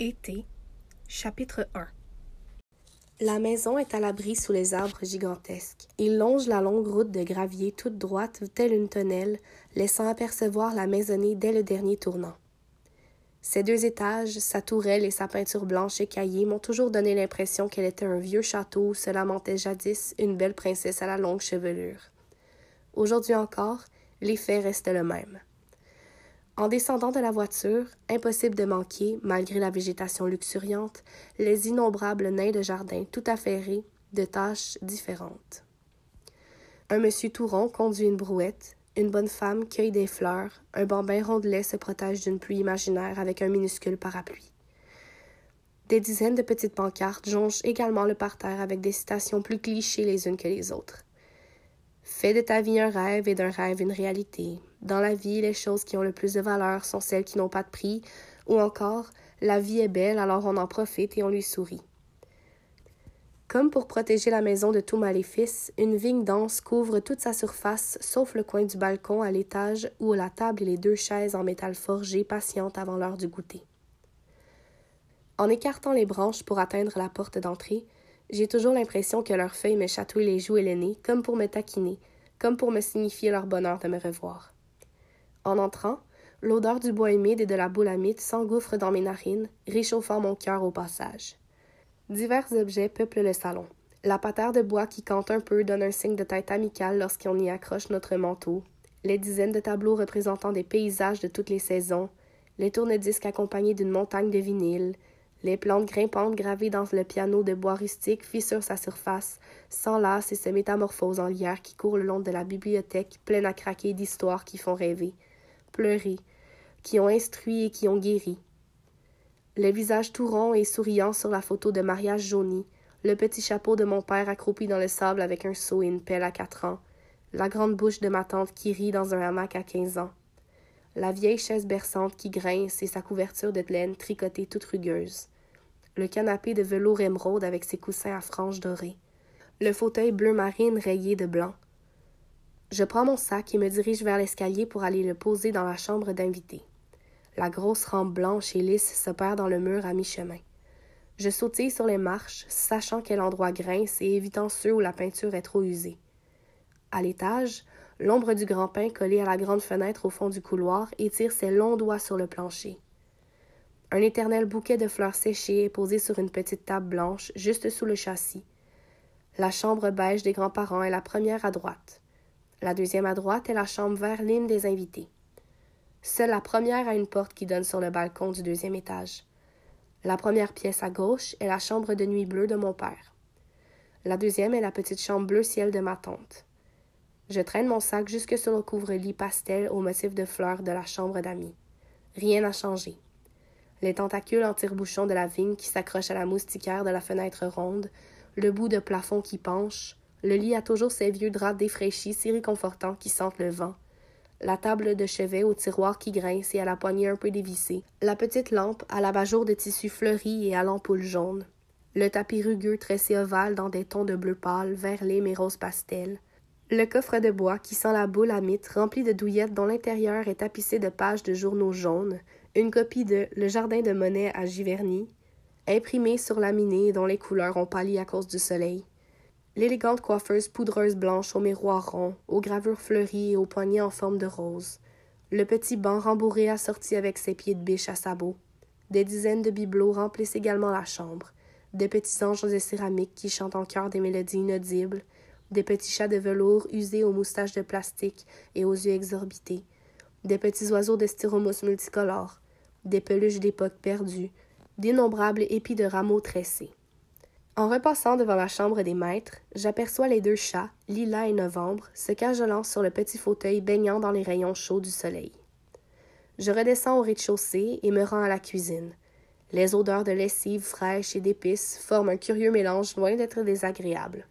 Été, chapitre 1 La maison est à l'abri sous les arbres gigantesques. Il longe la longue route de gravier toute droite telle une tonnelle, laissant apercevoir la maisonnée dès le dernier tournant. Ses deux étages, sa tourelle et sa peinture blanche écaillée m'ont toujours donné l'impression qu'elle était un vieux château où se lamentait jadis une belle princesse à la longue chevelure. Aujourd'hui encore, l'effet reste le même. En descendant de la voiture, impossible de manquer, malgré la végétation luxuriante, les innombrables nains de jardin tout affairés, de tâches différentes. Un monsieur tout rond conduit une brouette, une bonne femme cueille des fleurs, un bambin rondelet se protège d'une pluie imaginaire avec un minuscule parapluie. Des dizaines de petites pancartes jonchent également le parterre avec des citations plus clichés les unes que les autres. Fais de ta vie un rêve et d'un rêve une réalité. Dans la vie, les choses qui ont le plus de valeur sont celles qui n'ont pas de prix, ou encore la vie est belle, alors on en profite et on lui sourit. Comme pour protéger la maison de tout maléfice, une vigne dense couvre toute sa surface, sauf le coin du balcon à l'étage où la table et les deux chaises en métal forgé patientent avant l'heure du goûter. En écartant les branches pour atteindre la porte d'entrée, j'ai toujours l'impression que leurs feuilles me chatouillent les joues et le nez, comme pour me taquiner, comme pour me signifier leur bonheur de me revoir. En entrant, l'odeur du bois humide et de la boule amide s'engouffre dans mes narines, réchauffant mon cœur au passage. Divers objets peuplent le salon. La patère de bois qui cante un peu donne un signe de tête amicale lorsqu'on y accroche notre manteau. Les dizaines de tableaux représentant des paysages de toutes les saisons, les tourne-disques accompagnés d'une montagne de vinyle, les plantes grimpantes gravées dans le piano de bois rustique fissurent sa surface, s'enlacent et se métamorphosent en lierre qui court le long de la bibliothèque pleine à craquer d'histoires qui font rêver, pleurer, qui ont instruit et qui ont guéri. Le visage tout rond et souriant sur la photo de mariage jaunie, le petit chapeau de mon père accroupi dans le sable avec un seau et une pelle à quatre ans, la grande bouche de ma tante qui rit dans un hamac à quinze ans, la vieille chaise berçante qui grince et sa couverture de laine tricotée toute rugueuse, le canapé de velours émeraude avec ses coussins à franges dorées, le fauteuil bleu marine rayé de blanc. Je prends mon sac et me dirige vers l'escalier pour aller le poser dans la chambre d'invité. La grosse rampe blanche et lisse se perd dans le mur à mi-chemin. Je sautille sur les marches, sachant quel endroit grince et évitant ceux où la peinture est trop usée. À l'étage, L'ombre du grand pin collé à la grande fenêtre au fond du couloir étire ses longs doigts sur le plancher. Un éternel bouquet de fleurs séchées est posé sur une petite table blanche juste sous le châssis. La chambre beige des grands-parents est la première à droite. La deuxième à droite est la chambre verline des invités. Seule la première a une porte qui donne sur le balcon du deuxième étage. La première pièce à gauche est la chambre de nuit bleue de mon père. La deuxième est la petite chambre bleu ciel de ma tante. Je traîne mon sac jusque sur le couvre-lit pastel au motif de fleurs de la chambre d'amis. Rien n'a changé. Les tentacules en tire-bouchon de la vigne qui s'accrochent à la moustiquaire de la fenêtre ronde, le bout de plafond qui penche, le lit a toujours ses vieux draps défraîchis si réconfortants qui sentent le vent, la table de chevet au tiroir qui grince et à la poignée un peu dévissée, la petite lampe à l'abat-jour de tissu fleuri et à l'ampoule jaune, le tapis rugueux tressé ovale dans des tons de bleu pâle, vert lime rose pastel, le coffre de bois qui sent la boule à mythe rempli de douillettes dont l'intérieur est tapissé de pages de journaux jaunes, une copie de Le Jardin de Monet à Giverny, imprimée sur laminé dont les couleurs ont pâli à cause du soleil, l'élégante coiffeuse poudreuse blanche au miroir rond, aux gravures fleuries et aux poignets en forme de rose, le petit banc rembourré assorti avec ses pieds de biche à sabots. Des dizaines de bibelots remplissent également la chambre, de petits anges de céramique qui chantent en chœur des mélodies inaudibles, des petits chats de velours usés aux moustaches de plastique et aux yeux exorbités, des petits oiseaux de styromousse multicolores, des peluches d'époque perdues, d'innombrables épis de rameaux tressés. En repassant devant la chambre des maîtres, j'aperçois les deux chats, Lila et Novembre, se cajolant sur le petit fauteuil baignant dans les rayons chauds du soleil. Je redescends au rez-de-chaussée et me rends à la cuisine. Les odeurs de lessive fraîche et d'épices forment un curieux mélange loin d'être désagréable.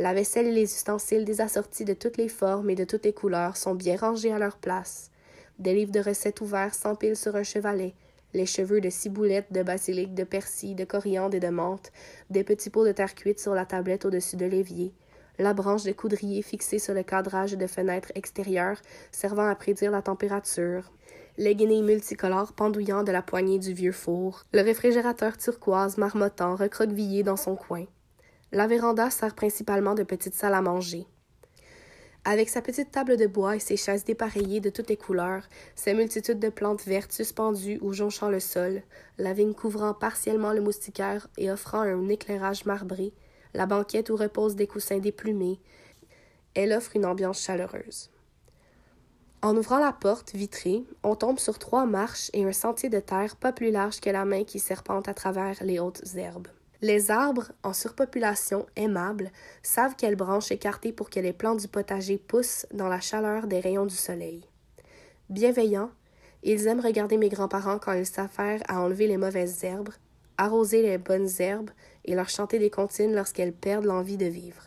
La vaisselle et les ustensiles des assortis de toutes les formes et de toutes les couleurs sont bien rangés à leur place. Des livres de recettes ouverts s'empilent sur un chevalet, les cheveux de ciboulette, de basilic, de persil, de coriandre et de menthe, des petits pots de terre cuite sur la tablette au-dessus de l'évier, la branche de coudrier fixée sur le cadrage de fenêtres extérieures servant à prédire la température, les guenilles multicolores pendouillant de la poignée du vieux four, le réfrigérateur turquoise marmottant recroquevillé dans son coin. La véranda sert principalement de petite salle à manger. Avec sa petite table de bois et ses chaises dépareillées de toutes les couleurs, ses multitudes de plantes vertes suspendues ou jonchant le sol, la vigne couvrant partiellement le moustiquaire et offrant un éclairage marbré, la banquette où reposent des coussins déplumés, elle offre une ambiance chaleureuse. En ouvrant la porte vitrée, on tombe sur trois marches et un sentier de terre pas plus large que la main qui serpente à travers les hautes herbes. Les arbres, en surpopulation aimables, savent quelles branches écarter pour que les plantes du potager poussent dans la chaleur des rayons du soleil. Bienveillants, ils aiment regarder mes grands-parents quand ils s'affairent à enlever les mauvaises herbes, arroser les bonnes herbes et leur chanter des comptines lorsqu'elles perdent l'envie de vivre.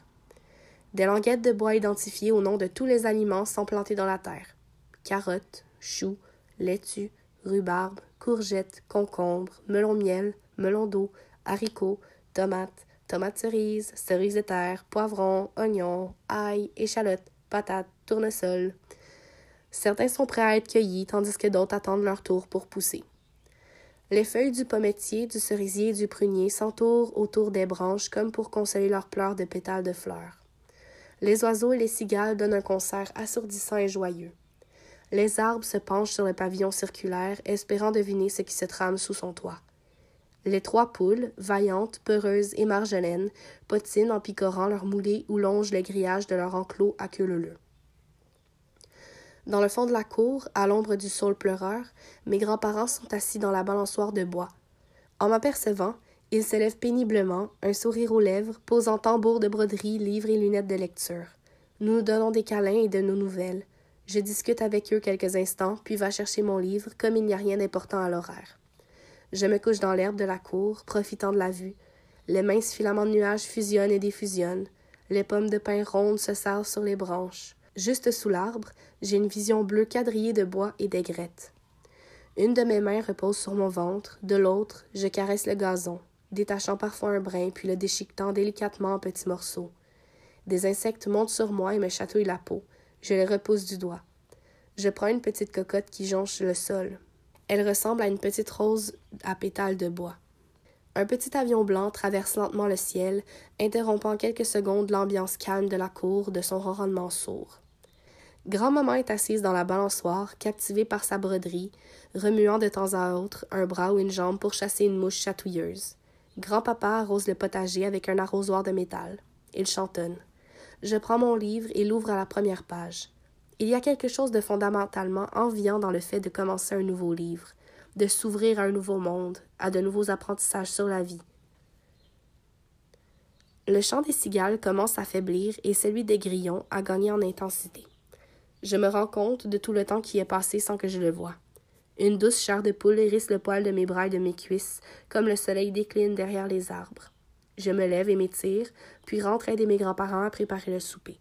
Des languettes de bois identifiées au nom de tous les aliments sont plantées dans la terre. Carottes, choux, laitues, rhubarbe, courgettes, concombres, melon miel, melon d'eau, haricots, tomates, tomates cerises, cerises de terre, poivrons, oignons, ail, échalotes, patates, tournesol. Certains sont prêts à être cueillis, tandis que d'autres attendent leur tour pour pousser. Les feuilles du pommetier, du cerisier et du prunier s'entourent autour des branches comme pour consoler leurs pleurs de pétales de fleurs. Les oiseaux et les cigales donnent un concert assourdissant et joyeux. Les arbres se penchent sur le pavillon circulaire, espérant deviner ce qui se trame sous son toit. Les trois poules, vaillantes, peureuses et marjolaines, potinent en picorant leur moulée ou longent les grillages de leur enclos à queue leu Dans le fond de la cour, à l'ombre du saule pleureur, mes grands-parents sont assis dans la balançoire de bois. En m'apercevant, ils se lèvent péniblement, un sourire aux lèvres, posant tambour de broderie, livres et lunettes de lecture. Nous nous donnons des câlins et de nos nouvelles. Je discute avec eux quelques instants, puis va chercher mon livre, comme il n'y a rien d'important à l'horaire. Je me couche dans l'herbe de la cour, profitant de la vue. Les minces filaments de nuages fusionnent et défusionnent. Les pommes de pin rondes se serrent sur les branches. Juste sous l'arbre, j'ai une vision bleue quadrillée de bois et d'aigrettes. Une de mes mains repose sur mon ventre, de l'autre, je caresse le gazon, détachant parfois un brin puis le déchiquetant délicatement en petits morceaux. Des insectes montent sur moi et me chatouillent la peau. Je les repousse du doigt. Je prends une petite cocotte qui jonche le sol. Elle ressemble à une petite rose à pétales de bois. Un petit avion blanc traverse lentement le ciel, interrompant quelques secondes l'ambiance calme de la cour de son ronronnement sourd. Grand-maman est assise dans la balançoire, captivée par sa broderie, remuant de temps à autre un bras ou une jambe pour chasser une mouche chatouilleuse. Grand-papa arrose le potager avec un arrosoir de métal. Il chantonne. Je prends mon livre et l'ouvre à la première page. Il y a quelque chose de fondamentalement enviant dans le fait de commencer un nouveau livre, de s'ouvrir à un nouveau monde, à de nouveaux apprentissages sur la vie. Le chant des cigales commence à faiblir et celui des grillons à gagner en intensité. Je me rends compte de tout le temps qui est passé sans que je le voie. Une douce chair de poule hérisse le poil de mes bras et de mes cuisses, comme le soleil décline derrière les arbres. Je me lève et m'étire, puis rentre aider mes grands-parents à préparer le souper.